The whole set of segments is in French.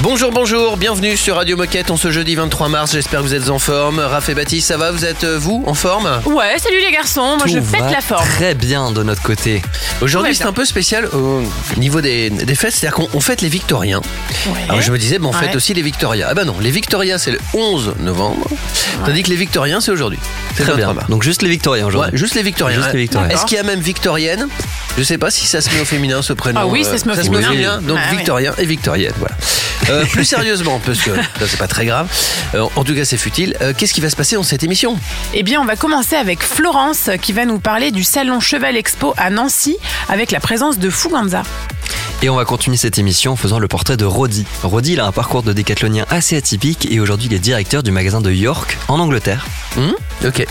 Bonjour, bonjour, bienvenue sur Radio Moquette en ce jeudi 23 mars. J'espère que vous êtes en forme. Raph et Baptiste, ça va Vous êtes, euh, vous, en forme? Ouais, salut les garçons, moi je pète va la forme. Très bien de notre côté. Aujourd'hui, Ouais, c'est bien. un peu spécial au niveau des, des fêtes, c'est-à-dire qu'on on fête les Victoriens. Alors je me disais, bon, on fête Ouais. aussi les Victorias. Ah bah non, les Victorias, c'est le 11 novembre. Tandis que les Victoriens, c'est aujourd'hui. C'est le Très bien. 23 mars. Donc juste les Victoriens Ouais, aujourd'hui. juste les Victoriens. Juste les Victoriens. Est-ce qu'il y a même Victorienne Je sais pas si ça se met au féminin ce prénom. Ah oui, ça se met au féminin. Donc Ah ouais. Victorien et Victorienne, voilà. Euh, plus sérieusement, parce que ça, c'est pas très grave. Euh, en tout cas, c'est futile. Euh, Qu'est-ce qui va se passer dans cette émission? Eh bien, on va commencer avec Florence qui va nous parler du salon Cheval Expo à Nancy avec la présence de Fuganza. Et on va continuer cette émission en faisant le portrait de Roddy. Roddy, il a un parcours de décathlonien assez atypique et aujourd'hui il est directeur du magasin de York en Angleterre. Hmm Ok.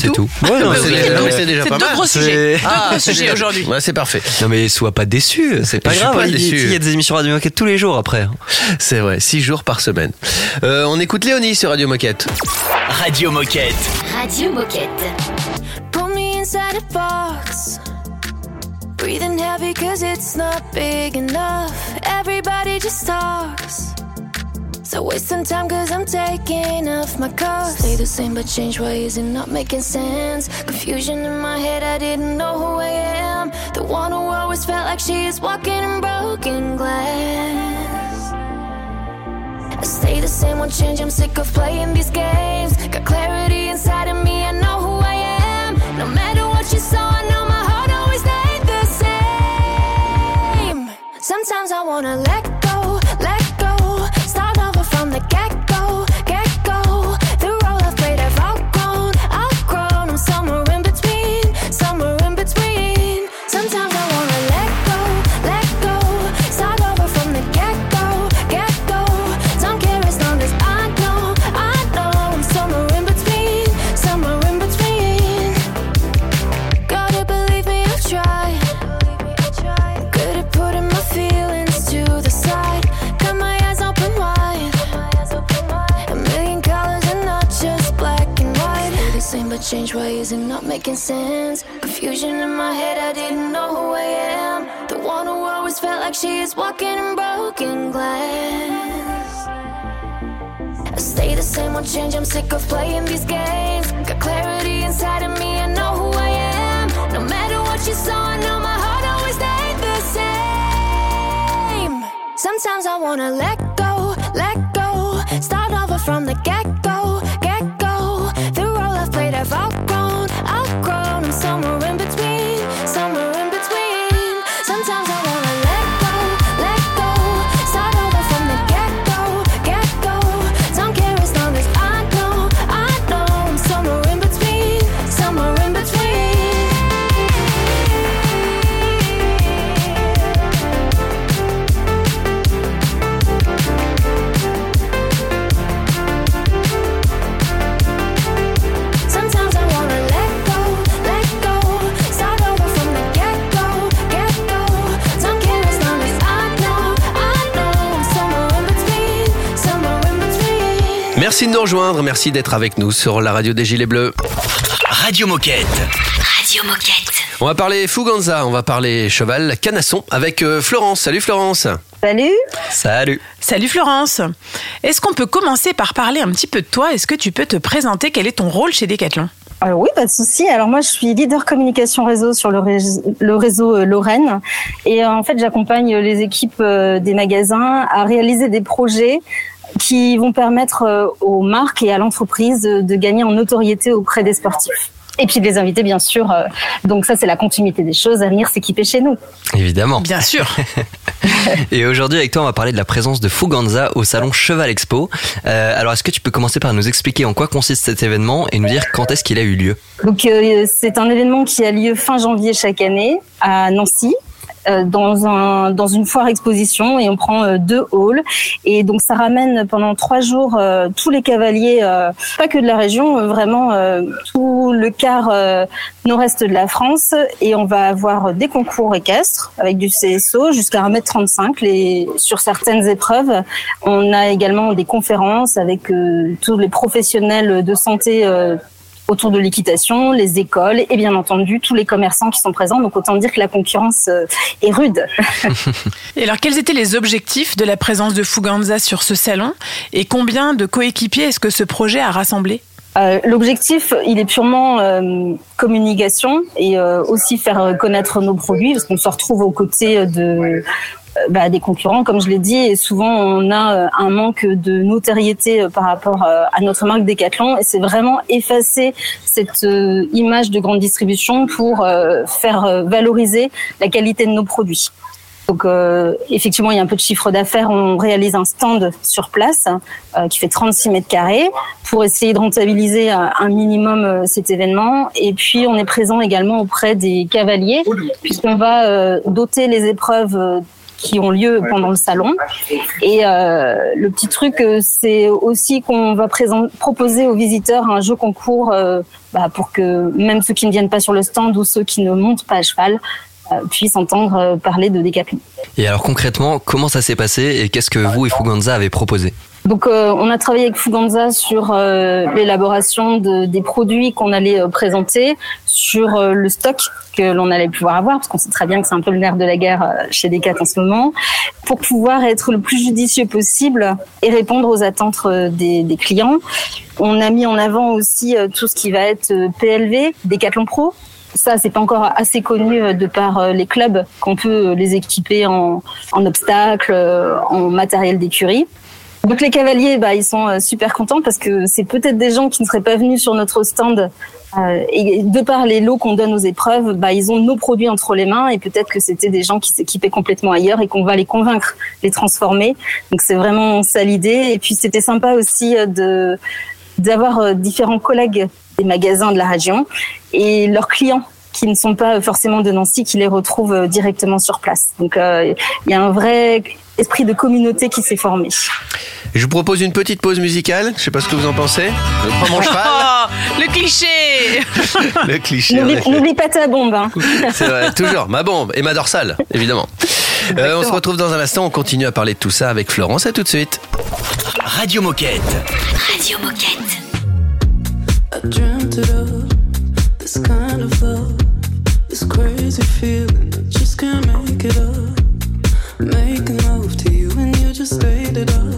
C'est tout. Ouais, non, bah c'est oui, déjà pas deux mal. gros sujets. Deux Ah, gros c'est sujets déjà- aujourd'hui. Ouais, c'est parfait. Non mais sois pas déçu, c'est pas grave. pas il, déçu. il y a des émissions Radio Moquette tous les jours après. hein. C'est vrai, 6 jours par semaine. Euh, on écoute Léonie sur Radio Moquette. Radio Moquette. Radio Moquette. Put me inside a box. Breathing heavy cause it's not big enough. Everybody just talks. So wasting time cause I'm taking off my cuffs. Stay the same but change ways and not making sense. Confusion in my head, I didn't know who I am. The one who always felt like she is walking in broken glass. I stay the same, won't change. I'm sick of playing these games. Got clarity inside of me, I know who I am. No matter what you saw, making sense. Confusion in my head, I didn't know who I am. The one who always felt like she is walking in broken glass. I stay the same, won't change. I'm sick of playing these games. Got clarity inside of me, I know who I am. No matter what you saw, I know my heart always stayed the same. Sometimes I wanna let go, let go. Start over from the get go, Merci de nous rejoindre, merci d'être avec nous sur la radio des Gilets Bleus. Radio Moquette. Radio Moquette. On va parler Fuganza, on va parler cheval, canasson avec euh, Florence. Salut Florence. Salut. Salut. Salut Florence. Est-ce qu'on peut commencer par parler un petit peu de toi? Est-ce que tu peux te présenter? Quel est ton rôle chez Decathlon? Alors oui, pas de souci. Alors moi, je suis leader communication réseau sur le réseau, le réseau euh, Lorraine, et en fait, j'accompagne les équipes euh, des magasins à réaliser des projets qui vont permettre euh, aux marques et à l'entreprise de de gagner en notoriété auprès des sportifs. Et puis de les inviter, bien sûr. euh, Donc ça, c'est la continuité des choses, à venir s'équiper chez nous. Évidemment. Bien sûr. Et aujourd'hui avec toi on va parler de la présence de Fuganza au salon Cheval Expo. Euh, alors est-ce que tu peux commencer par nous expliquer en quoi consiste cet événement et nous dire quand est-ce qu'il a eu lieu? Donc euh, c'est un événement qui a lieu fin janvier chaque année à Nancy. Euh, dans un dans une foire exposition et on prend euh, deux halls et donc ça ramène pendant trois jours euh, tous les cavaliers, pas que de la région, vraiment tout le quart nord-est de la France et on va avoir des concours équestres avec du CSO jusqu'à 1m35 les, sur certaines épreuves. On a également des conférences avec tous les professionnels de santé autour de l'équitation, les écoles et bien entendu tous les commerçants qui sont présents. Donc autant dire que la concurrence euh, est rude. Et alors, quels étaient les objectifs de la présence de Fuganza sur ce salon et combien de coéquipiers est-ce que ce projet a rassemblé? Euh, L'objectif, il est purement euh, communication et euh, aussi faire connaître nos produits parce qu'on se retrouve aux côtés de bah, des concurrents, comme je l'ai dit, et souvent on a euh, un manque de notoriété euh, par rapport euh, à notre marque Decathlon, et c'est vraiment effacer cette euh, image de grande distribution pour euh, faire euh, valoriser la qualité de nos produits. Donc euh, effectivement, il y a un peu de chiffre d'affaires. On réalise un stand sur place euh, qui fait 36 mètres carrés pour essayer de rentabiliser euh, un minimum euh, cet événement. Et puis on est présent également auprès des cavaliers puisqu'on va euh, doter les épreuves euh, qui ont lieu pendant le salon. Et euh, le petit truc, euh, c'est aussi qu'on va présent- proposer aux visiteurs un jeu concours euh, bah, pour que même ceux qui ne viennent pas sur le stand ou ceux qui ne montent pas à cheval euh, puissent entendre parler de Decathlon. Et alors concrètement, comment ça s'est passé et qu'est-ce que vous et Fuganza avez proposé? Donc, euh, on a travaillé avec Fuganza sur euh, l'élaboration de, des produits qu'on allait euh, présenter, sur euh, le stock que l'on allait pouvoir avoir, parce qu'on sait très bien que c'est un peu le nerf de la guerre euh, chez Decat en ce moment, pour pouvoir être le plus judicieux possible et répondre aux attentes des, des clients. On a mis en avant aussi tout ce qui va être PLV, Decathlon Pro, ça, c'est pas encore assez connu de par les clubs qu'on peut les équiper en, en obstacles, en matériel d'écurie. Donc les cavaliers, bah, ils sont euh, super contents parce que c'est peut-être des gens qui ne seraient pas venus sur notre stand. euh, et de par les lots qu'on donne aux épreuves, bah, ils ont nos produits entre les mains et peut-être que c'était des gens qui s'équipaient complètement ailleurs et qu'on va les convaincre, les transformer. Donc c'est vraiment ça l'idée. Et puis c'était sympa aussi euh, de d'avoir euh, différents collègues des magasins de la région et leurs clients qui ne sont pas forcément de Nancy, qui les retrouvent directement sur place. Donc il y a un vrai esprit de communauté qui s'est formé. Je vous propose une petite pause musicale. Je sais pas ce que vous en pensez. Je prends mon cheval. Oh, le cliché Le cliché. n'oublie pas ta bombe. Hein. C'est vrai, toujours. Ma bombe et ma dorsale, évidemment. Euh, on se retrouve dans un instant. On continue à parler de tout ça avec Florence. À tout de suite. Radio Moquette. Radio Moquette. Making love to you and you just laid it up.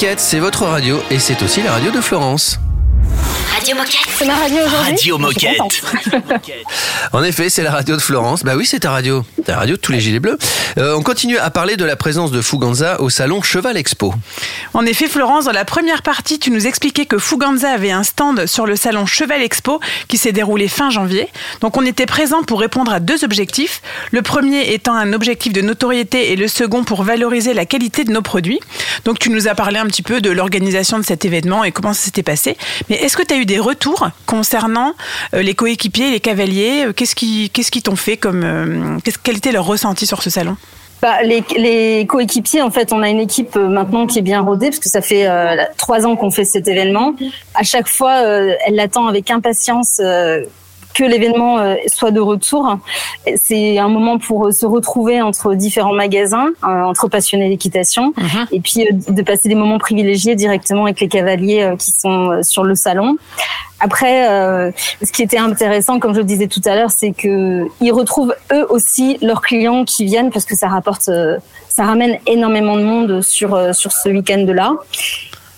Moquette, c'est votre radio et c'est aussi la radio de Florence. Radio Moquette. C'est ma radio aujourd'hui. Radio Moquette. En effet, c'est la radio de Florence. Bah oui, c'est ta radio. Ta radio de tous les gilets bleus. Euh, on continue à parler de la présence de Fuganza au salon Cheval Expo. En effet, Florence, dans la première partie, tu nous expliquais que Fuganza avait un stand sur le salon Cheval Expo qui s'est déroulé fin janvier. Donc on était présent pour répondre à deux objectifs. Le premier étant un objectif de notoriété et le second pour valoriser la qualité de nos produits. Donc tu nous as parlé un petit peu de l'organisation de cet événement et comment ça s'était passé. Mais est-ce que tu as eu des retours concernant euh, les coéquipiers, les cavaliers? Euh, Qu'est-ce qui qu'est-ce qu'ils t'ont fait comme euh, quel était leur ressenti sur ce salon? Bah, les, les coéquipiers, en fait, on a une équipe euh, maintenant qui est bien rodée parce que ça fait euh, trois ans qu'on fait cet événement. À chaque fois, euh, elle l'attend avec impatience. euh, que l'événement euh, soit de retour. C'est un moment pour euh, se retrouver entre différents magasins, euh, entre passionnés d'équitation, et puis de passer des moments privilégiés directement avec les cavaliers qui sont sur le salon. Après, euh, ce qui était intéressant, comme je le disais tout à l'heure, c'est que ils retrouvent eux aussi leurs clients qui viennent parce que ça rapporte, euh, ça ramène énormément de monde sur euh, sur ce week-end-là.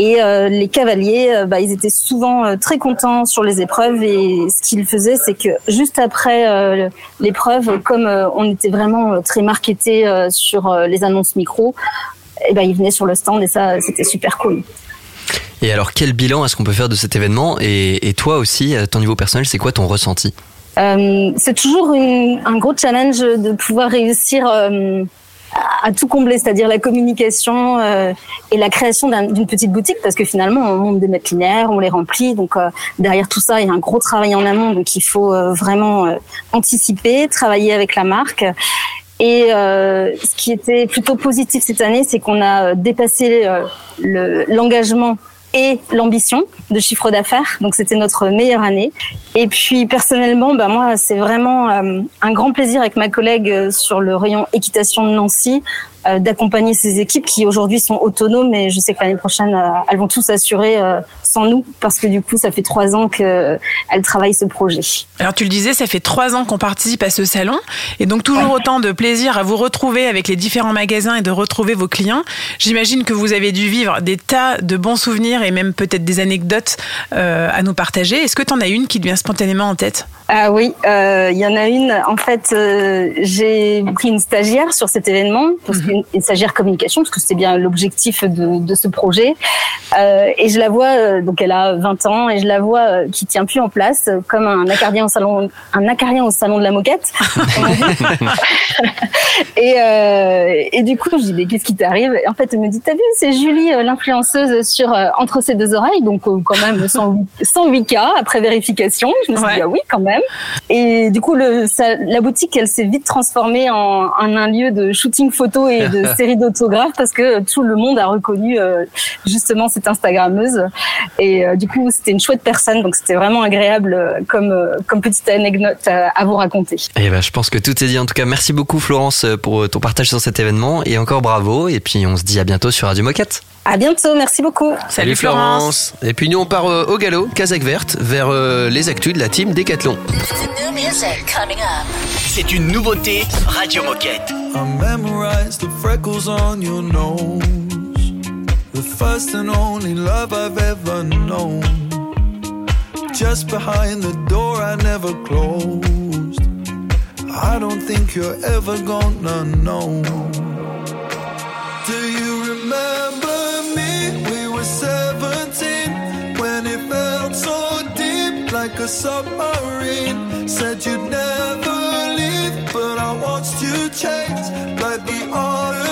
Et euh, les cavaliers, euh, bah, ils étaient souvent euh, très contents sur les épreuves. Et ce qu'ils faisaient, c'est que juste après l'épreuve, comme on était vraiment très marketé sur les annonces micro, et ben ils venaient sur le stand et ça, c'était super cool. Et alors, quel bilan est-ce qu'on peut faire de cet événement? Et, et toi aussi, à ton niveau personnel, c'est quoi ton ressenti? Euh, c'est toujours une- un gros challenge de pouvoir réussir euh, à, tout combler, c'est-à-dire la communication euh, et la création d'un- d'une petite boutique, parce que finalement, on monte des mètres linéaires, on les remplit, donc euh, derrière tout ça, il y a un gros travail en amont, donc il faut euh, vraiment euh, anticiper, travailler avec la marque. Et euh, ce qui était plutôt positif cette année, c'est qu'on a euh, dépassé euh, le- l'engagement et l'ambition de chiffre d'affaires. Donc c'était notre meilleure année. Et puis personnellement, bah moi c'est vraiment euh, un grand plaisir avec ma collègue euh, sur le rayon équitation de Nancy d'accompagner ces équipes qui aujourd'hui sont autonomes. Et je sais que l'année prochaine euh, elles vont tous s'assurer euh, sans nous parce que du coup ça fait trois ans qu'elles travaillent ce projet. Alors tu le disais, ça fait trois ans qu'on participe à ce salon et donc toujours autant de plaisir à vous retrouver avec les différents magasins et de retrouver vos clients. J'imagine que vous avez dû vivre des tas de bons souvenirs et même peut-être des anecdotes euh, à nous partager. Est-ce que tu en as une qui te vient spontanément en tête? Ah oui, euh, il y en a une. En fait, euh, j'ai pris une stagiaire sur cet événement, parce une stagiaire communication, parce que c'était bien l'objectif de, de ce projet. Euh, et je la vois, euh, donc elle a 20 ans, et je la vois euh, qui tient plus en place, comme un acardien au salon, un acarien au salon de la moquette. et, euh, et du coup, je dis, mais qu'est-ce qui t'arrive? En fait, elle me dit, t'as vu, c'est Julie, l'influenceuse sur Entre ses deux oreilles, donc quand même 108, 108K après vérification. Je me suis Ouais. dit, ah oui, quand même. Et du coup, le, ça- la boutique, elle s'est vite transformée en, en un lieu de shooting photo et de série d'autographes parce que tout le monde a reconnu euh, justement cette Instagrammeuse. Et euh, du coup, c'était une chouette personne, donc c'était vraiment agréable euh, comme, comme petite anecdote à, à vous raconter. Et ben, je pense que tout est dit. En tout cas, merci beaucoup Florence pour ton partage sur cet événement et encore bravo. Et puis on se dit à bientôt sur Radio Moquette. À bientôt, merci beaucoup. Salut Florence. Et puis nous on part euh, au galop, Kazakh Verte, vers euh, les actus de la team Décathlon. C'est une nouveauté Radio Moquette. I memorized the freckles on your nose. The first and only love I've ever known. Just behind the door I never closed. I don't think you're ever gonna know. Do you remember like a submarine. Said you'd never leave, but I watched you change like the autumn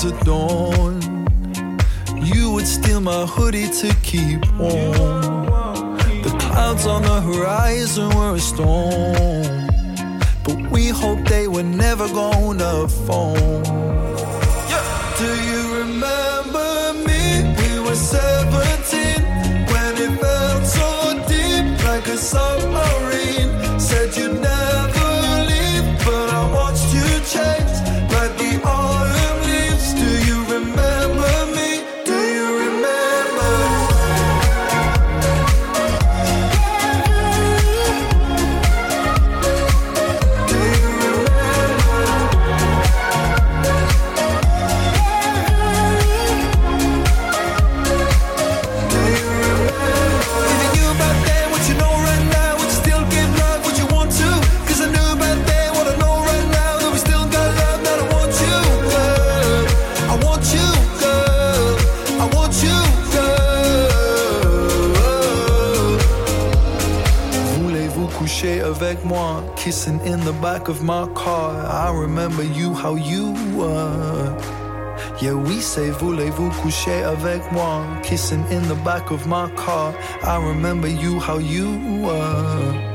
fire at dawn. You would steal my hoodie to keep warm. The clouds on the horizon were a storm. But we hoped they were never gonna fall. Do you remember me? We were 17 when it felt so deep like a submarine. Kissing in the back of my car. I remember you, how you were. Yeah, we say voulez-vous coucher avec moi? Kissing in the back of my car. I remember you, how you were.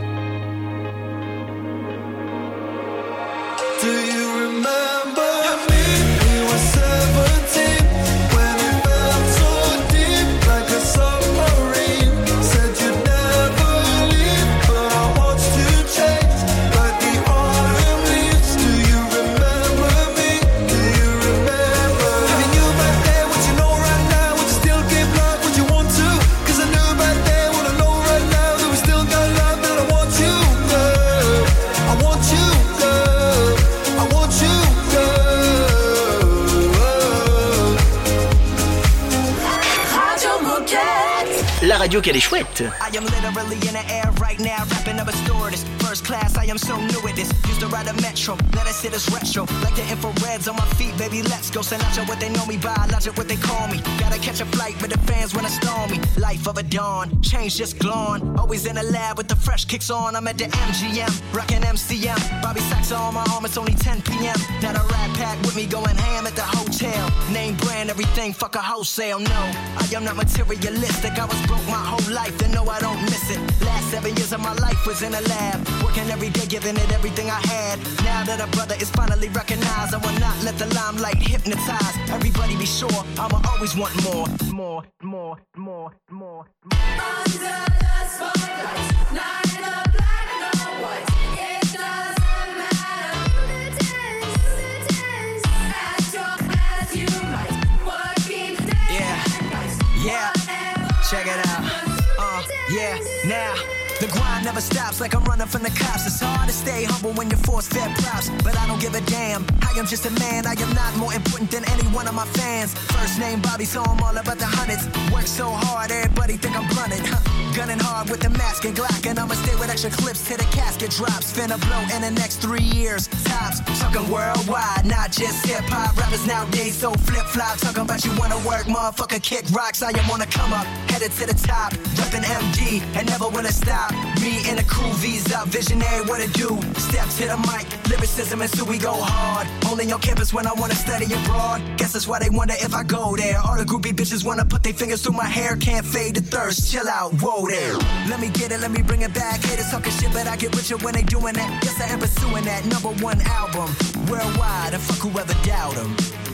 Radio qu'elle est chouette. Air right now, up. First class, I am so new at this. Used to ride a metro, let us hit us retro. Like the infrareds on my feet, baby, let's go. Sinatra, what they know me by, logic, what they call me. Gotta catch a flight with the fans when I storm me. Life of a dawn, change just glowing. Always in the lab with the fresh kicks on. I'm at the MGM, rocking MCM. Bobby Sacks on my arm, it's only 10 p.m. Now the rat pack with me going ham at the hotel. Name brand, everything, fuck a wholesale. No, I am not materialistic. I was broke my whole life, and no, I don't miss it. Last seven years of my life was in a lab, working every day, giving it everything I had. Now that a brother is finally recognized, I will not let the limelight hypnotize. Everybody be sure, I'ma always want more, more, more, more, never stops like I'm running from the cops. It's hard to stay humble when you're forced fed props. But I don't give a damn. I am just a man. I am not more important than any one of my fans. First name Bobby, so I'm all about the hundreds. Work so hard, everybody think I'm blunted. Huh? Gunning hard with the mask and Glock, and I'ma stay with extra clips till the casket drops. Finna blow in the next three years. Tops, talking worldwide, not just hip hop. Rappers nowadays so flip flop. Talking about you wanna work, motherfucker, kick rocks. I am on the come up, headed to the top. Reppin' MD, and never wanna stop. Me and the crew, V's up, visionary, what it do? Step to the mic, lyricism, and so we go hard. Only on campus when I wanna study abroad. Guess that's why they wonder if I go there. All the groupie bitches wanna put their fingers through my hair. Can't fade the thirst, chill out, whoa there. Let me get it, let me bring it back. Haters talking shit, but I get richer when they doing that. Guess I am pursuing that number one album worldwide. And fuck whoever doubt doubt 'em.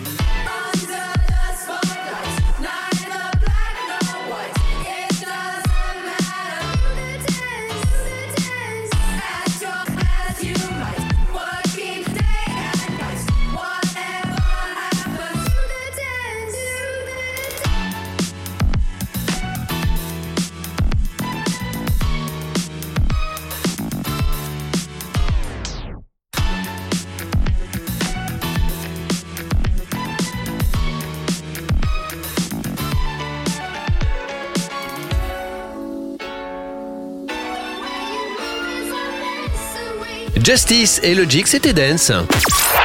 Justice et Logic, c'était Dance.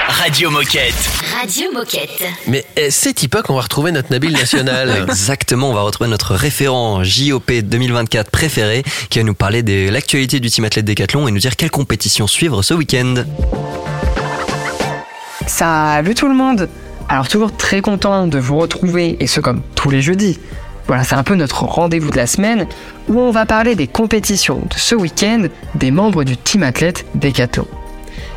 Radio Moquette. Radio Moquette. Mais eh, c'est pas qu'on va retrouver notre Nabil national. Exactement, on va retrouver notre référent JOP 2024 préféré qui va nous parler de l'actualité du team athlète Décathlon et nous dire quelle compétition suivre ce week-end. Salut tout le monde Alors toujours très content de vous retrouver et ce comme tous les jeudis. Voilà, c'est un peu notre rendez-vous de la semaine où on va parler des compétitions de ce week-end des membres du team athlète Decathlon.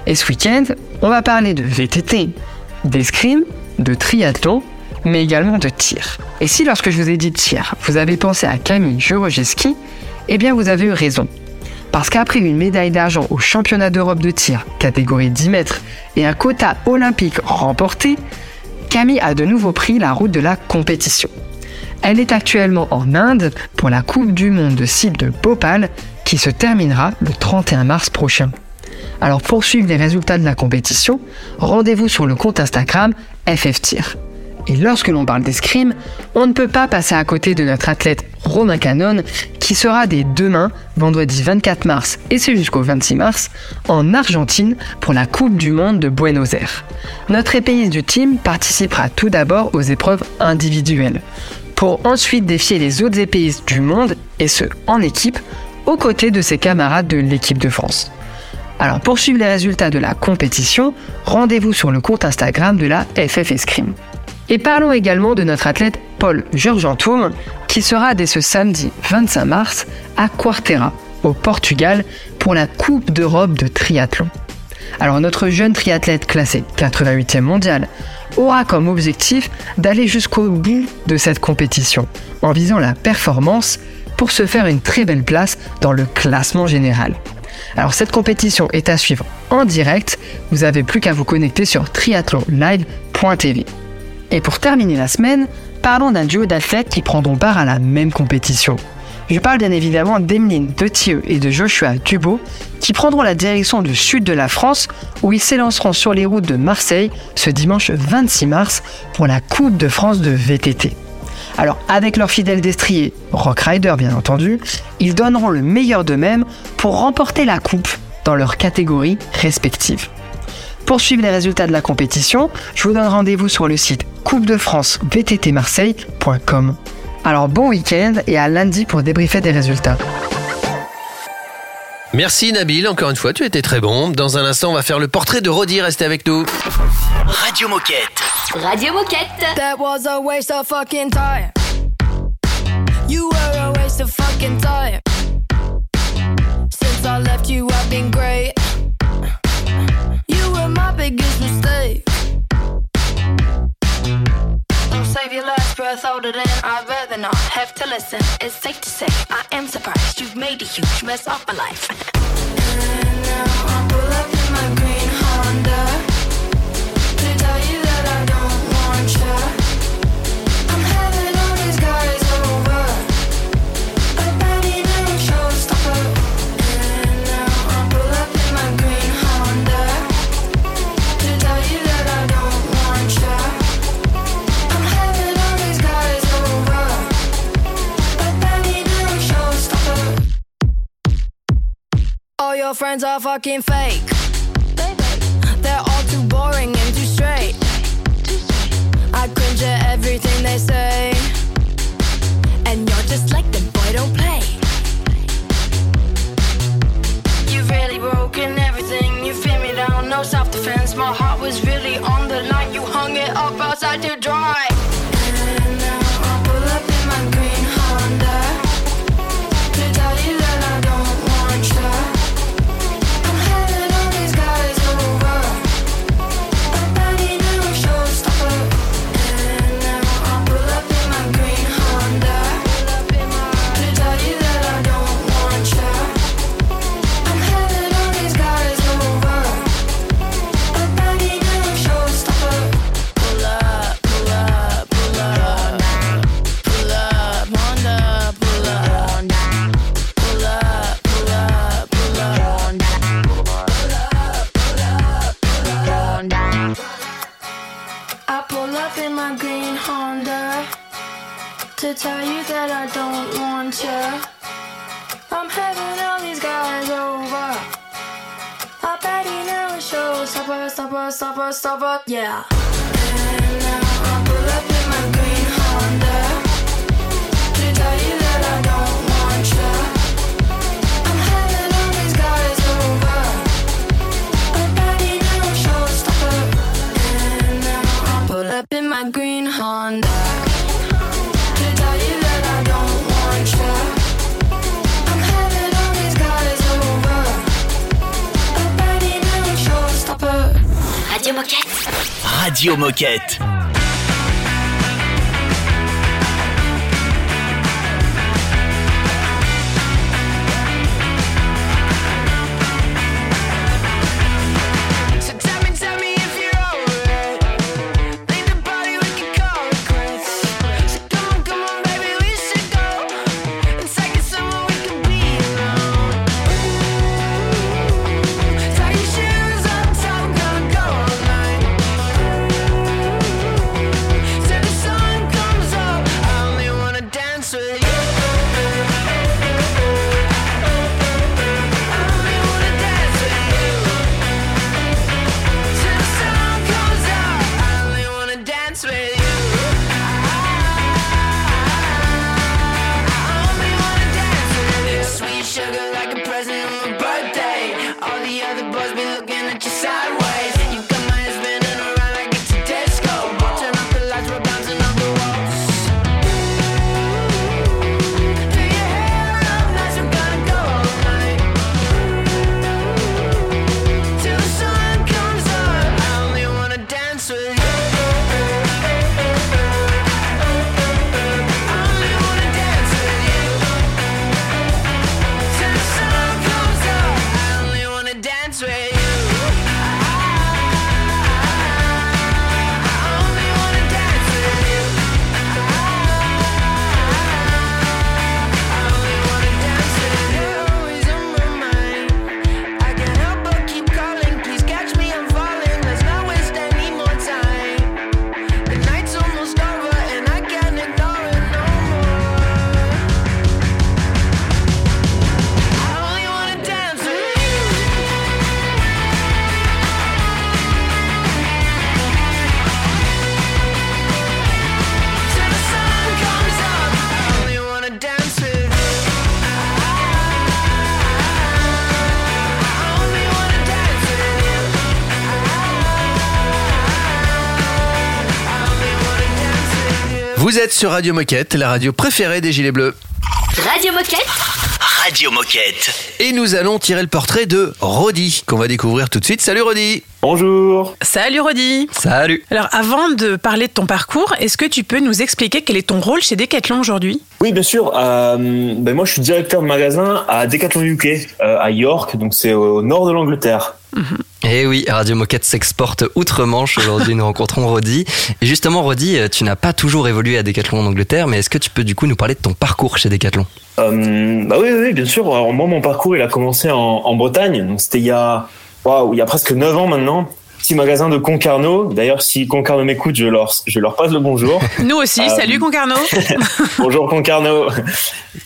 Et ce week-end, on va parler de VTT, d'escrime, de triathlon, mais également de tir. Et si lorsque je vous ai dit tir, vous avez pensé à Camille Jorojeski, eh bien vous avez eu raison. Parce qu'après une médaille d'argent au championnat d'Europe de tir, catégorie 10 mètres, et un quota olympique remporté, Camille a de nouveau pris la route de la compétition. Elle est actuellement en Inde pour la Coupe du Monde de cible de Bhopal qui se terminera le 31 mars prochain. Alors pour suivre les résultats de la compétition, rendez-vous sur le compte Instagram FFTIR. Et lorsque l'on parle d'escrime, on ne peut pas passer à côté de notre athlète Romain Canon qui sera dès demain, vendredi 24 mars et c'est jusqu'au 26 mars, en Argentine pour la Coupe du Monde de Buenos Aires. Notre épéiste du team participera tout d'abord aux épreuves individuelles pour ensuite défier les autres épéistes du monde, et ce, en équipe, aux côtés de ses camarades de l'équipe de France. Alors pour suivre les résultats de la compétition, rendez-vous sur le compte Instagram de la FF Escrime. Et parlons également de notre athlète Paul Georgentoum, qui sera dès ce samedi 25 mars à Quartera, au Portugal, pour la Coupe d'Europe de triathlon. Alors notre jeune triathlète classé 88e mondial aura comme objectif d'aller jusqu'au bout de cette compétition en visant la performance pour se faire une très belle place dans le classement général. Alors cette compétition est à suivre en direct, vous avez plus qu'à vous connecter sur triathlonlive.tv. Et pour terminer la semaine, parlons d'un duo d'athlètes qui prendront part à la même compétition. Je parle bien évidemment d'Emeline Thieu et de Joshua Dubo, qui prendront la direction du sud de la France, où ils s'élanceront sur les routes de Marseille ce dimanche 26 mars pour la Coupe de France de VTT. Alors, avec leur fidèle destrier, Rock Rider bien entendu, ils donneront le meilleur d'eux-mêmes pour remporter la coupe dans leurs catégories respectives. Pour suivre les résultats de la compétition, je vous donne rendez-vous sur le site coupe de France. Alors bon week-end et à lundi pour débriefer des résultats. Merci Nabil, encore une fois, tu étais très bon. Dans un instant, on va faire le portrait de Rodi, restez avec nous. Radio Moquette. Radio Moquette. That was a waste of fucking time. You were a waste of fucking time. Since I left you, I've been great. Older than I'd rather not have to listen. It's safe to say I am surprised you've made a huge mess of my life. Your friends are fucking fake. They're all too boring and too straight. I cringe at everything they say. And you're just like the boy, don't play. You've really broken everything. You feel me down, no self defense. My heart was really on the line. You hung it up outside to dry. Radio Moquette. Vous êtes sur Radio Moquette, la radio préférée des Gilets Bleus. Radio Moquette. Radio Moquette. Et nous allons tirer le portrait de Rodi, qu'on va découvrir tout de suite. Salut Rodi Bonjour Salut Rodi Salut Alors avant de parler de ton parcours, est-ce que tu peux nous expliquer quel est ton rôle chez Decathlon aujourd'hui? Oui, bien sûr. Euh, ben moi, je suis directeur de magasin à Decathlon UK, euh, à York, donc c'est au nord de l'Angleterre. Eh oui, Radio Moquette s'exporte outre-Manche. Aujourd'hui, nous rencontrons Rodi. Et justement, Rodi, euh, tu n'as pas toujours évolué à Decathlon en Angleterre, mais est-ce que tu peux du coup nous parler de ton parcours chez Decathlon? Euh, bah oui, oui, bien sûr. Alors moi, mon parcours, il a commencé en, Bretagne. Donc c'était il y a, il y a presque 9 ans maintenant. Petit magasin de Concarneau. D'ailleurs, si Concarneau m'écoute, je leur, je leur passe le bonjour. Nous aussi, Euh, salut Concarneau. Bonjour Concarneau.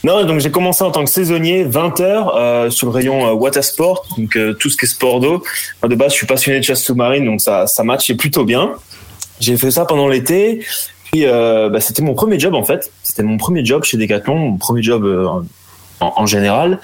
Non, donc j'ai commencé en tant que saisonnier, 20 heures euh, sur le rayon euh, water sport, donc euh, tout ce qui est sport d'eau. De base, je suis passionné de chasse sous-marine, donc ça, ça matchait plutôt bien. J'ai fait ça pendant l'été. Puis bah, c'était mon premier job en fait. C'était mon premier job chez Decathlon, mon premier job en, général.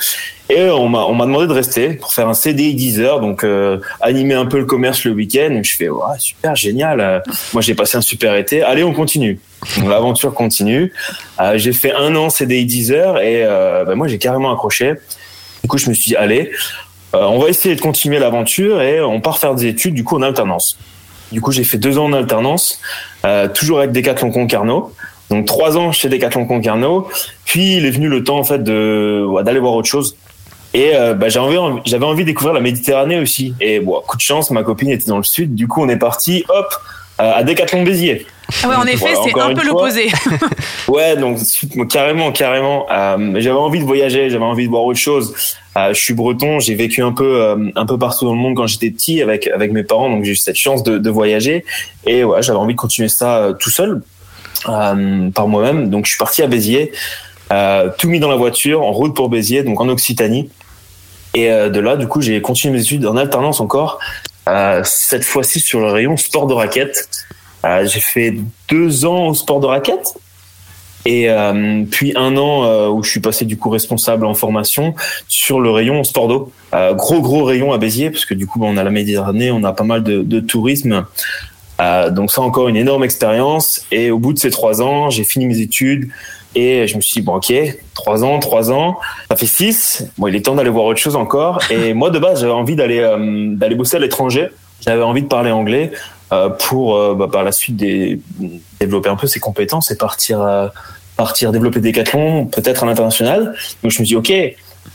Et on m'a on m'a demandé de rester pour faire un CDI 10 heures, donc euh, animer un peu le commerce le week-end. Je fais super génial. Euh, Moi j'ai passé un super été. Allez on continue. L'aventure continue. Euh, j'ai fait un an CDI 10 heures et bah, moi j'ai carrément accroché. Du coup je me suis dit allez, on va essayer de continuer l'aventure et on part faire des études du coup en alternance. Du coup j'ai fait deux ans en alternance, toujours avec Decathlon Concarneau. Donc trois ans chez Decathlon Concarneau. Puis il est venu le temps en fait de ouais, d'aller voir autre chose. Et euh, bah, j'avais envie, j'avais envie de découvrir la Méditerranée aussi. Et bon, coup de chance, ma copine était dans le sud. Du coup, on est parti, hop, euh, à Décathlon Béziers. Ah ouais, en Donc, effet, voilà, c'est un peu l'opposé. Ouais, donc carrément, carrément. Euh, j'avais envie de voyager, j'avais envie de voir autre chose. Euh, je suis breton, j'ai vécu un peu, euh, un peu partout dans le monde quand j'étais petit avec avec mes parents, donc j'ai eu cette chance de, de voyager. Et ouais, j'avais envie de continuer ça tout seul, euh, par moi-même. Donc je suis parti à Béziers, euh, tout mis dans la voiture, en route pour Béziers, donc en Occitanie. Et euh, de là, du coup, j'ai continué mes études en alternance encore. Cette fois-ci sur le rayon sport de raquette. J'ai fait deux ans au sport de raquette. Et puis un an où je suis passé du coup responsable en formation sur le rayon sport d'eau. Gros gros rayon à Béziers parce que du coup bah, on a la Méditerranée, on a pas mal de tourisme. Euh, donc ça encore une énorme expérience. Et au bout de ces trois ans, j'ai fini mes études et je me suis dit bon ok trois ans, trois ans, ça fait six. Bon il est temps d'aller voir autre chose encore. Et moi de base j'avais envie d'aller euh, d'aller bosser à l'étranger. J'avais envie de parler anglais euh, pour bah, par la suite des, développer un peu ses compétences et partir partir développer des décathlons peut-être à l'international. Donc je me suis dit ok,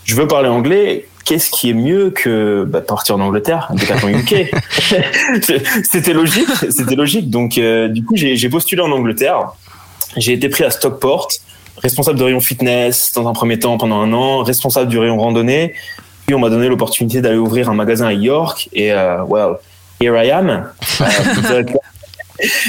je veux parler anglais. Qu'est-ce qui est mieux que bah, partir en Angleterre, UK C'était logique, c'était logique. Donc euh, du coup j'ai j'ai postulé en Angleterre. J'ai été pris à Stockport, responsable de rayon fitness dans un premier temps pendant un an, responsable du rayon randonnée. Puis on m'a donné l'opportunité d'aller ouvrir un magasin à York et euh, well, here I am, euh,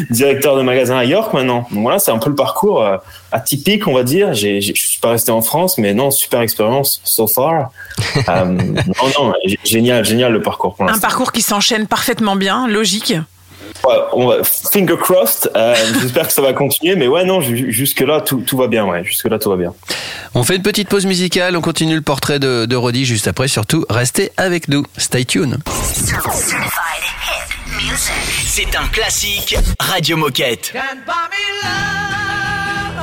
directeur, de magasin à York maintenant. Donc voilà, c'est un peu le parcours euh, atypique, on va dire. J'ai, je suis pas resté en France, mais non, super expérience so far. Euh, non, non, génial, génial le parcours pour Un parcours qui s'enchaîne parfaitement bien, logique. Ouais, on va, finger crossed. euh, J'espère que ça va continuer, mais ouais, non, ju- jusque là tout, tout va bien, ouais, jusque là tout va bien. On fait une petite pause musicale, on continue le portrait de, de Roddy juste après. Surtout, restez avec nous. Stay tuned. C'est un classique Radio Moquette. Can't buy me love,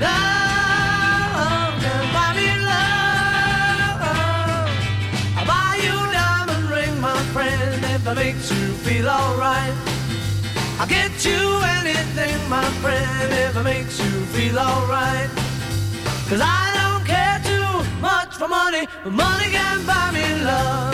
love, buy me love. I'll buy you diamond ring, my friend, if makes you feel alright. I'll get you anything, my friend, if it makes you feel alright. Cause I don't care too much for money, but money can buy me love.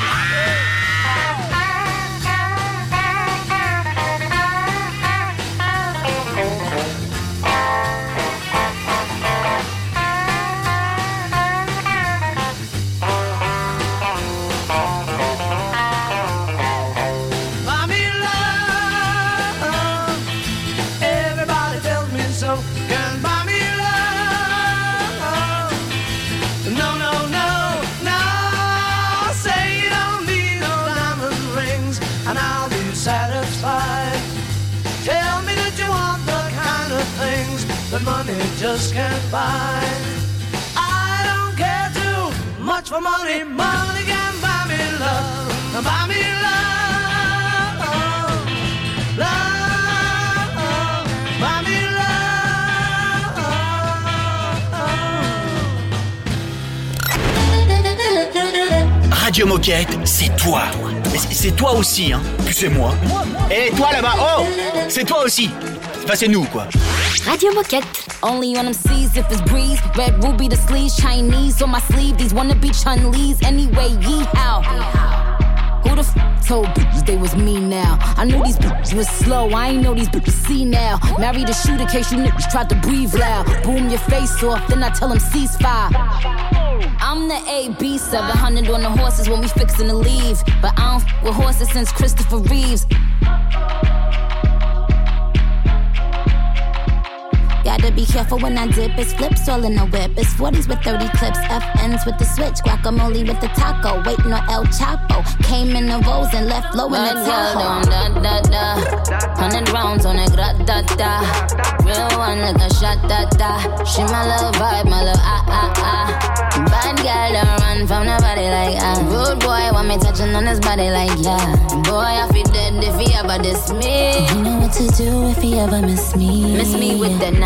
just can't buy. I don't care too much for money. Money can buy me love. Buy me love. Love. Buy me love. Radio Moquette, c'est toi. C'est toi aussi, hein. Puis c'est moi. Et toi là-bas, oh C'est toi aussi Enfin, c'est nous, quoi. Radio Moquette. Only on them seas if it's breeze. Red ruby the sleeves, Chinese on my sleeve. These wanna be Chun Lee's anyway. Yee how? Who the f told bitches they was me now? I knew these bitches was slow. I ain't know these bitches see now. Married a shooter case you niggas tried to breathe loud. Boom your face off, then I tell them ceasefire. I'm the AB 700 on the horses when we fixin' to leave. But I don't f with horses since Christopher Reeves. Gotta be careful when I dip. It's flips all in the whip. It's 40s with 30 clips. FNs with the switch. Guacamole with the taco. Waiting on El Chapo. Came in the rolls and left low in the Tahoe. Da, da, da. Hundred rounds on it. Gra, da, da. Real one like a shot. Da, da. She my little vibe. My little ah, ah, ah. Bad girl don't run from nobody like ah. Rude boy want me touching on his body like yeah. Boy, I feel dead if he ever diss me. You know what to do if he ever miss me. Miss me with the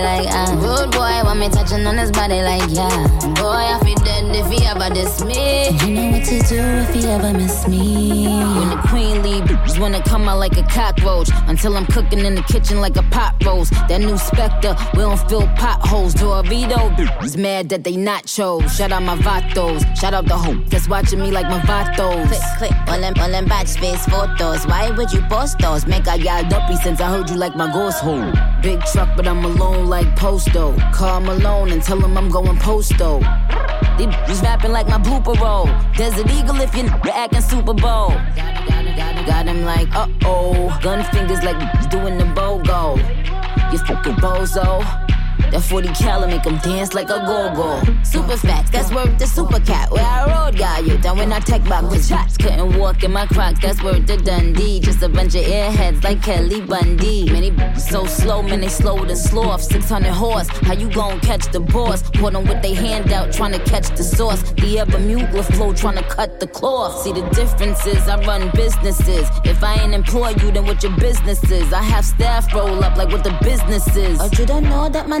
like ah. Rude boy want me touching on his body like yeah. Boy I feel dead if he ever diss me. You know what to do if he ever miss me. When the queen leave, bitches wanna come out like a cockroach. Until I'm cooking in the kitchen like a pot roast. That new Spectre, we don't fill potholes. Dorito, bitches mad that they not chose. Shout out my vatos, shout out the hoe that's watching me like my vatos. Click, click, all them, all them batch face photos. Why would you post those? Make a y'all dumpy since I heard you like my ghost hole. Big truck, but I'm alone like Posto. Call Malone and tell him I'm going posto. These bitches rapping like my blooper roll. Desert Eagle if you're acting Super Bowl. Got him like, uh oh. Gun fingers like doing the BOGO. You fucking bozo. That 40 cal make him dance like a go-go. Super facts, that's worth the super cat. Where I road got you, down when I tech back with shots. Couldn't walk in my crocs, that's worth the Dundee. Just a bunch of airheads like Kelly Bundy. Many so slow, man, they slow to sloth. 600 horse, how you gon' catch the boss? Put them with they hand out, trying to catch the sauce. The ever mute with flow, trying to cut the cloth. See the differences, I run businesses. If I ain't employ you, then what your business is? I have staff roll up like what the business is. Or you don't know that my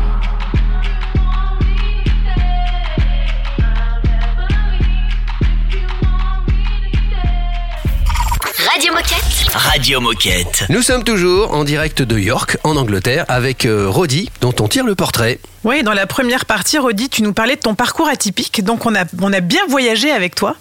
Radio Moquette. Radio Moquette. Nous sommes toujours en direct de York, en Angleterre, avec euh, Roddy, dont on tire le portrait. Oui, dans la première partie, Rodi, tu nous parlais de ton parcours atypique. Donc, on a, on a bien voyagé avec toi.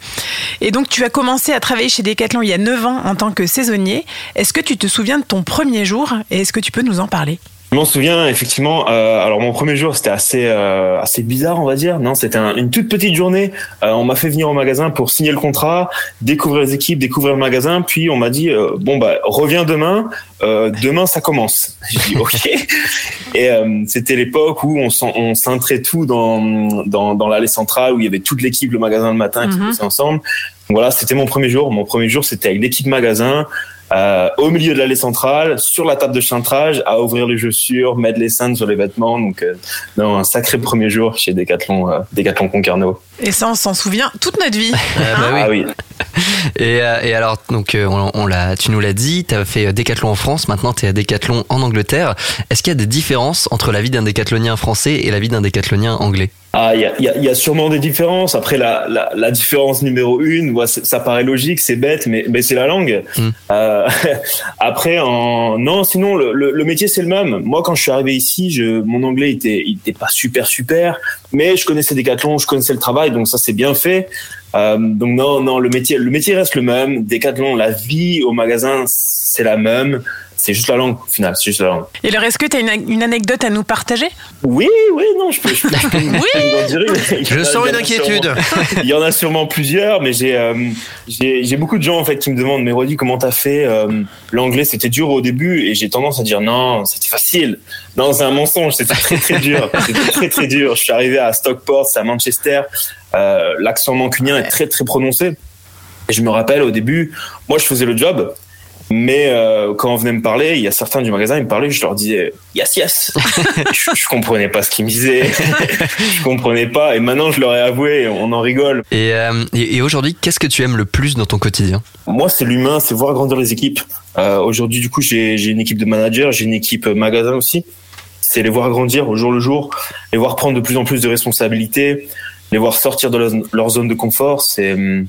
Et donc, tu as commencé à travailler chez Decathlon il y a 9 ans en tant que saisonnier. Est-ce que tu te souviens de ton premier jour et est-ce que tu peux nous en parler? Je m'en souviens effectivement. euh, alors mon premier jour c'était assez euh, assez bizarre on va dire. Non c'était un- une toute petite journée. Euh, on m'a fait venir au magasin pour signer le contrat, découvrir les équipes, découvrir le magasin. Puis on m'a dit euh, bon bah reviens demain. Euh, demain ça commence. J'ai dit ok. Et euh, c'était l'époque où on on cintrait tout dans dans, dans l'allée centrale où il y avait toute l'équipe le magasin le matin qui Mhm. bossait ensemble. Donc voilà c'était mon premier jour. Mon premier jour c'était avec l'équipe magasin. Euh, au milieu de l'allée centrale, sur la table de cintrage, à ouvrir les chaussures, mettre les cintres sur les vêtements. Donc, euh, non, un sacré premier jour chez Decathlon, euh, Decathlon Concarneau. Et ça, on s'en souvient toute notre vie. Ah oui. Et, euh, et alors, donc, euh, on, on l'a, tu nous l'as dit, tu as fait euh, Décathlon en France, maintenant tu es à Décathlon en Angleterre. Est-ce qu'il y a des différences entre la vie d'un décathlonien français et la vie d'un décathlonien anglais? Ah, il y a, il y a- il y a sûrement des différences. Après, la, la, la différence numéro une, moi, c'est- ça paraît logique, c'est bête, mais, mais c'est la langue. Euh, après, en, non, sinon, le, le, le métier, c'est le même. Moi, quand je suis arrivé ici, je, mon anglais était, il était pas super, super, mais je connaissais Decathlon, je connaissais le travail, donc ça, c'est bien fait. Euh, donc non, non, le métier, le métier reste le même. Decathlon, la vie au magasin, c'est la même. C'est juste la langue, au final, c'est juste la langue. Et alors, est-ce que tu as une, une anecdote à nous partager? Oui, oui, non, je peux. Je, peux- je peux dire sens une inquiétude. sûrement- Il y en a sûrement plusieurs, mais j'ai euh, j'ai j'ai beaucoup de gens en fait qui me demandent, mais Rodi, comment t'as fait euh, L'anglais, c'était dur au début, et j'ai tendance à dire non, c'était facile. Non, c'est un mensonge, c'était très très dur. C'était très très dur. Je suis arrivé à Stockport, c'est à Manchester. Euh, L'accent mancunien est très très prononcé. Et je me rappelle au début, moi je faisais le job, mais euh, quand on venait me parler, il y a certains du magasin, ils me parlaient, je leur disais yes yes. je, je comprenais pas ce qu'ils me disaient, je comprenais pas. Et maintenant je leur ai avoué, on en rigole. Et, euh, et, et aujourd'hui, qu'est-ce que tu aimes le plus dans ton quotidien? Moi c'est l'humain, c'est voir grandir les équipes. Euh, aujourd'hui du coup j'ai j'ai une équipe de managers, j'ai une équipe euh, magasin aussi. C'est les voir grandir au jour le jour, les voir prendre de plus en plus de responsabilités, les voir sortir de leur, leur zone de confort. C'est hum,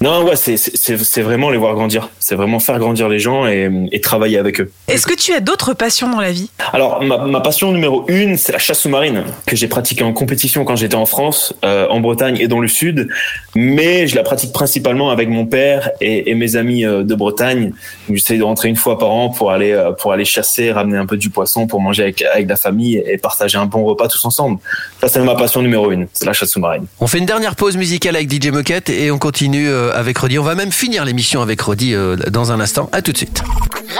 non ouais c'est c'est c'est- c'est vraiment les voir grandir. C'est vraiment faire grandir les gens et, et travailler avec eux. Est-ce que tu as d'autres passions dans la vie? Alors, ma, ma passion numéro une, c'est la chasse sous-marine que j'ai pratiquée en compétition quand j'étais en France, euh, en Bretagne et dans le Sud. Mais je la pratique principalement avec mon père et, et mes amis euh, de Bretagne. J'essaie de rentrer une fois par an pour aller euh, pour aller chasser, ramener un peu du poisson pour manger avec avec la famille et partager un bon repas tous ensemble. Ça, c'est ma passion numéro une, c'est la chasse sous-marine. On fait une dernière pause musicale avec DJ Moquette et on continue euh, avec Rodi. On va même finir l'émission avec Rodi euh, dans un instant. À tout de suite.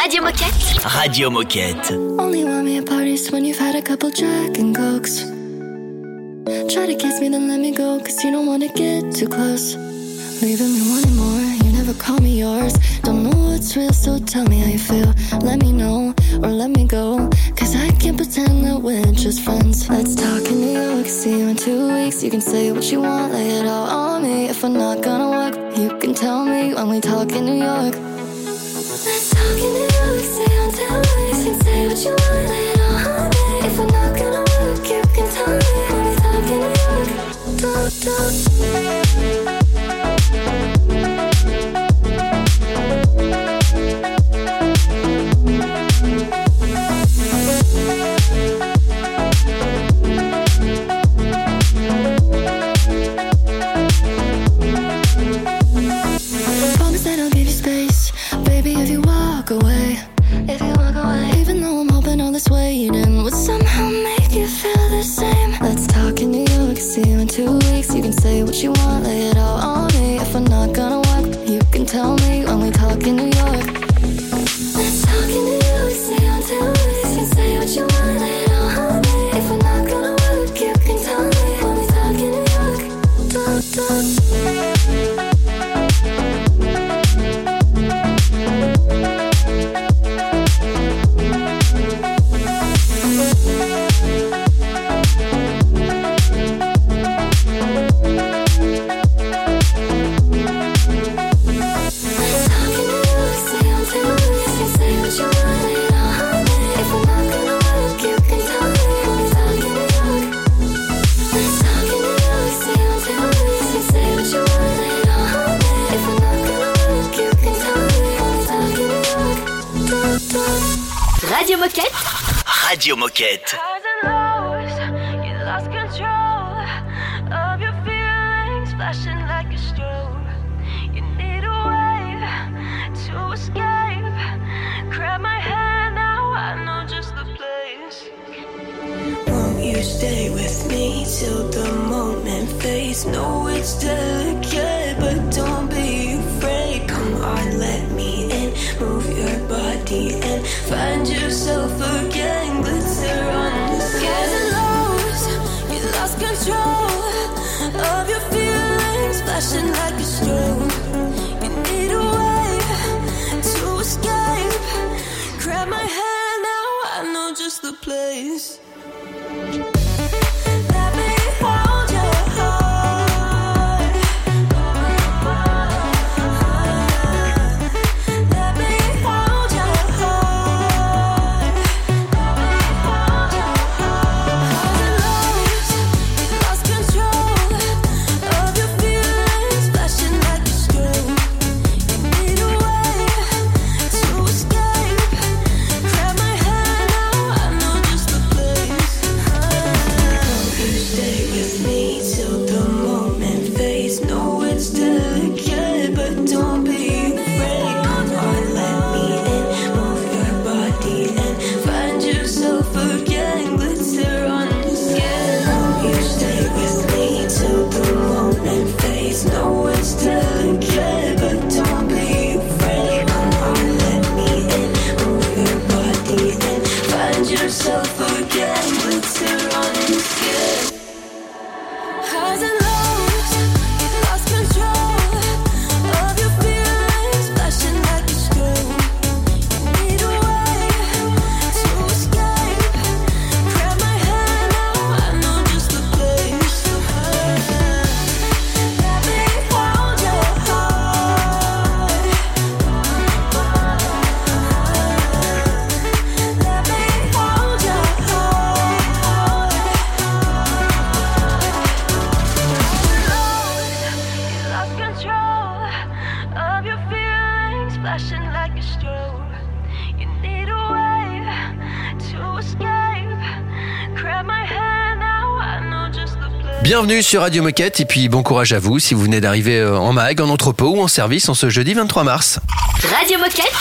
Radio Moquette. Radio Moquette. Only want me at parties when you've had a couple Jack and Cokes. Try to kiss me, then let me go, cause you don't wanna get too close. Leaving me wanting more, never call me yours. Don't know what's real, so tell me how you feel. Let me know, or let me go, cause I can't pretend that we're just friends. Let's talk in New York, see you in two weeks. You can say what you want, lay it all on me. If we're not gonna work, you can tell me when we talk in New York. Let's talk in New York, stay on ten weeks. You can say what you want, lay it all on me. If we're not gonna work, you can tell me when we talk in New York. Talk, talk. This waiting would somehow make you feel the same. Let's talk in New York, see you in two weeks. You can say what you want, lay it all on me. If I'm not gonna work, you can tell me when we talk in New York. Radio Moquette. Bienvenue sur Radio Moquette et puis bon courage à vous si vous venez d'arriver euh, en mag, en entrepôt ou en service en ce jeudi 23 mars. Radio Moquette.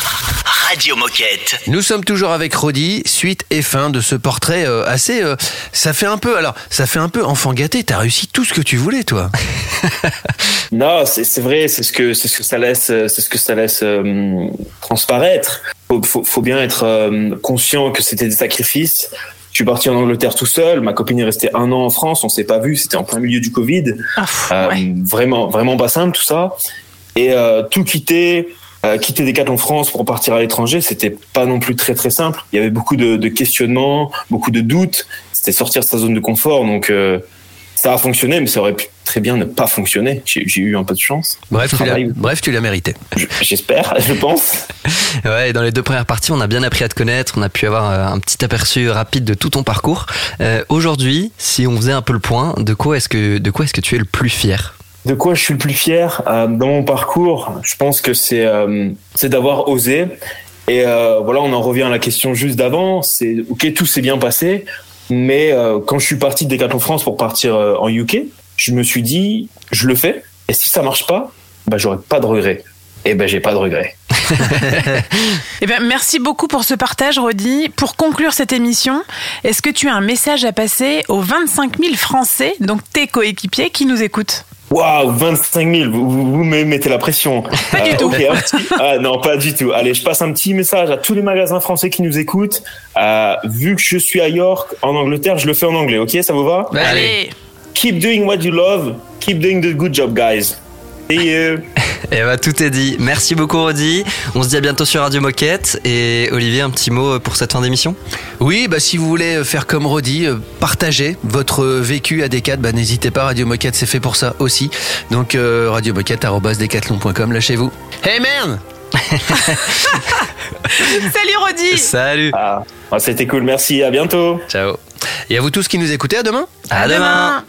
Radio Moquette. Nous sommes toujours avec Rodi, suite et fin de ce portrait euh, assez. euh, ça fait un peu. Alors, ça fait un peu enfant gâté. T'as réussi tout ce que tu voulais, toi. Non, c'est vrai, c'est ce que c'est ce que ça laisse, c'est ce que ça laisse euh, transparaître. Faut, faut, faut bien être euh, conscient que c'était des sacrifices. Je suis parti en Angleterre tout seul. Ma copine est restée un an en France. On s'est pas vu. C'était en plein milieu du Covid. Euh, Vraiment, vraiment pas simple tout ça. Et euh, tout quitter, euh, quitter Decathlon France pour partir à l'étranger, c'était pas non plus très très simple. Il y avait beaucoup de, de questionnements, beaucoup de doutes. C'était sortir de sa zone de confort. Donc euh, ça a fonctionné, mais ça aurait pu très bien ne pas fonctionner. J'ai eu un peu de chance. Bref, tu l'as, arrive. bref, tu l'as mérité. J'espère, je pense. Ouais, dans les deux premières parties, on a bien appris à te connaître, on a pu avoir euh, un petit aperçu rapide de tout ton parcours. Euh, Aujourd'hui, si on faisait un peu le point, de quoi est-ce que de quoi est-ce que tu es le plus fier? De quoi je suis le plus fier? Euh, dans mon parcours Je pense que c'est euh, c'est d'avoir osé. Et euh, voilà, on en revient à la question juste d'avant. C'est ok, tout s'est bien passé, mais euh, quand je suis parti de Decathlon France pour partir euh, en UK, je me suis dit, je le fais. Et si ça marche pas, bah j'aurai pas de regrets. Et ben j'ai pas de regrets. Eh ben, merci beaucoup pour ce partage, Rodi. Pour conclure cette émission, est-ce que tu as un message à passer aux 25 000 Français, donc tes coéquipiers, qui nous écoutent? Waouh, 25 000, vous, vous, vous me mettez la pression. Pas du tout. un petit- ah, non, pas du tout. Allez, je passe un petit message à tous les magasins français qui nous écoutent. Euh, vu que je suis à York, en Angleterre, je le fais en anglais, ok Ça vous va? Allez. Keep doing what you love. Keep doing the good job, guys. See you. Eh bah tout est dit. Merci beaucoup Rodi. On se dit à bientôt sur Radio Moquette. Et Olivier, un petit mot pour cette fin d'émission? Oui, bah si vous voulez faire comme Rodi, euh, partager votre vécu à Decat, bah n'hésitez pas. Radio Moquette, c'est fait pour ça aussi. Donc euh, radiomoquette@decathlon.com, lâchez-vous. Hey man Salut Rodi Salut ah, ah, C'était cool, merci, à bientôt. Ciao. Et à vous tous qui nous écoutez, à demain. À, demain.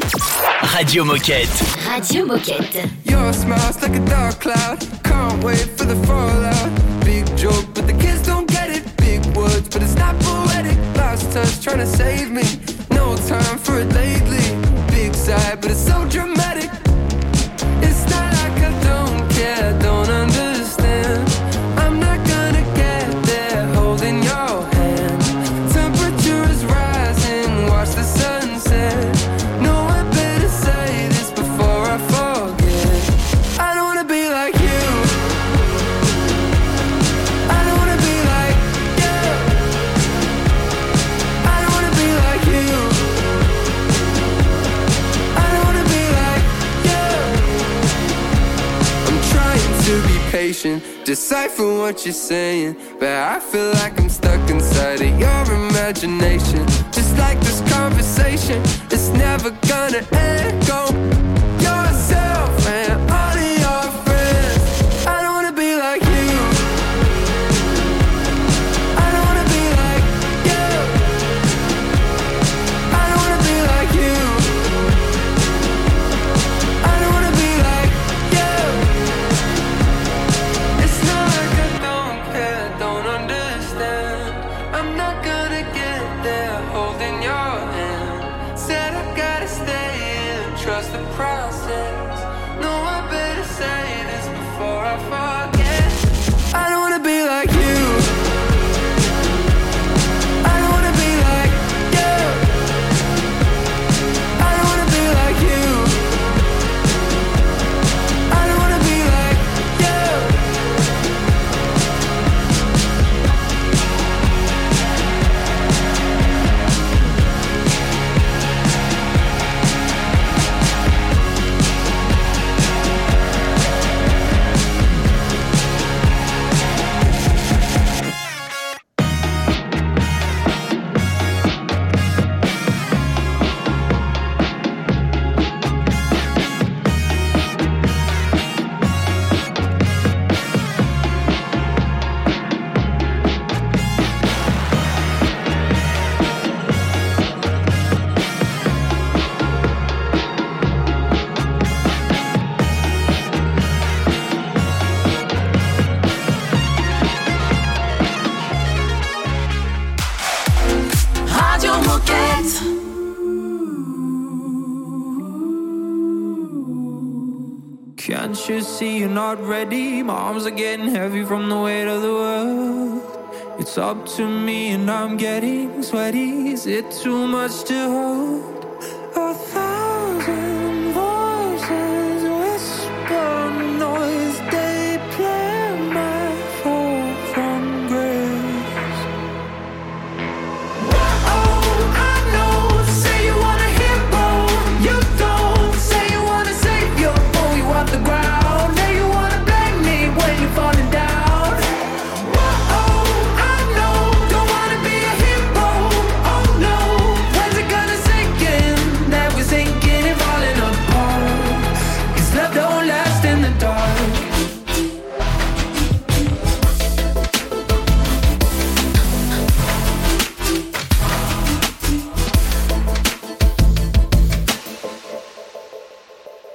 Radio Moquette. Radio Moquette. Your smile's like a dark cloud. Can't wait for the fallout. Big joke, but the kids don't get it. Big words, but it's not poetic. Last touch trying to save me. No time for it lately. Big sigh, but it's so dramatic. Patient, decipher what you're saying, but I feel like I'm stuck inside of your imagination. Just like this conversation, it's never gonna end. Go ready. My arms are getting heavy from the weight of the world. It's up to me and I'm getting sweaty. Is it too much to hold?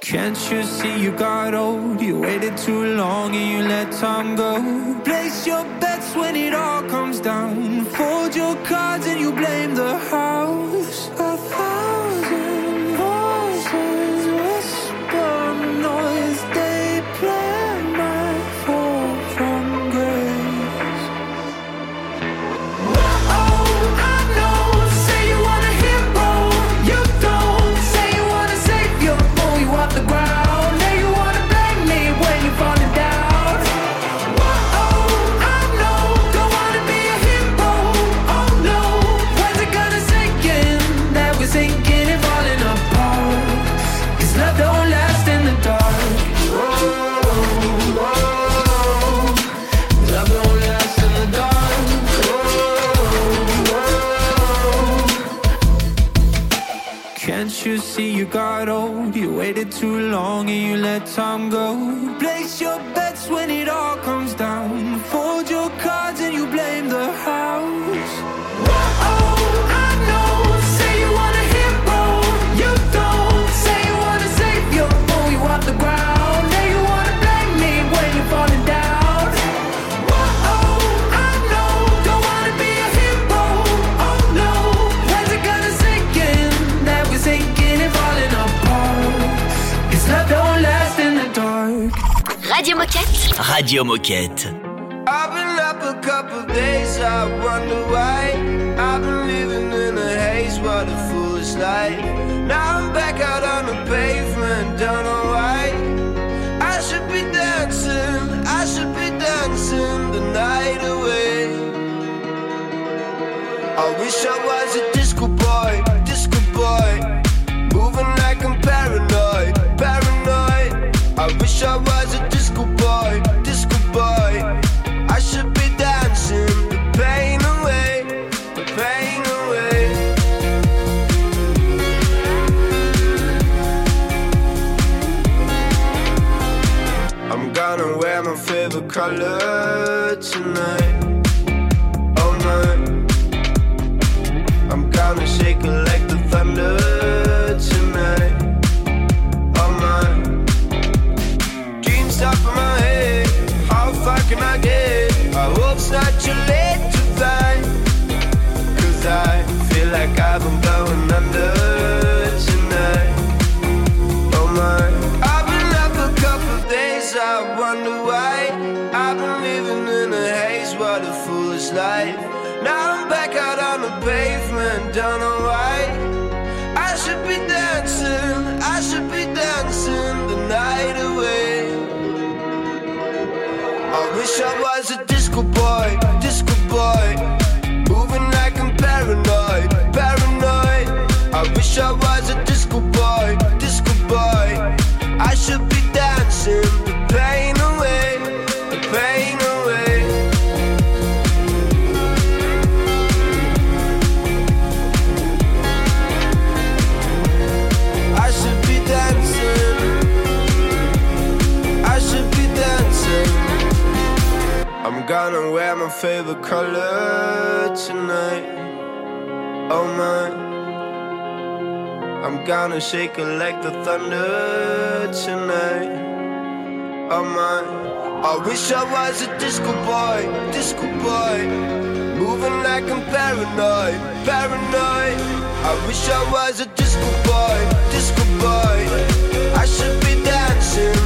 Can't you see you got old? You waited too long and you let time go. Place your bets when it all comes down. Fold your cards and you blame the house. long and you let time go. Place your bets when it all comes down. Radio Moquette. I've been up a couple days, I wonder why. I've been living in a haze, what a foolish life. Now I'm back out on the pavement, don't know why. chaleur. wish I was a disco boy, disco boy. I should be dancing the pain away, the pain away. I should be dancing, I should be dancing. I'm gonna wear my favorite color tonight. Oh my. I'm gonna shake it like the thunder tonight. Oh my, I wish I was a disco boy, disco boy. Moving like I'm paranoid, paranoid. I wish I was a disco boy, disco boy. I should be dancing.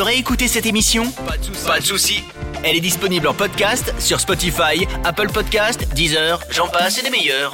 Veux réécouter cette émission Pas de souci. Elle est disponible en podcast sur Spotify, Apple Podcast, Deezer, j'en passe et des meilleurs.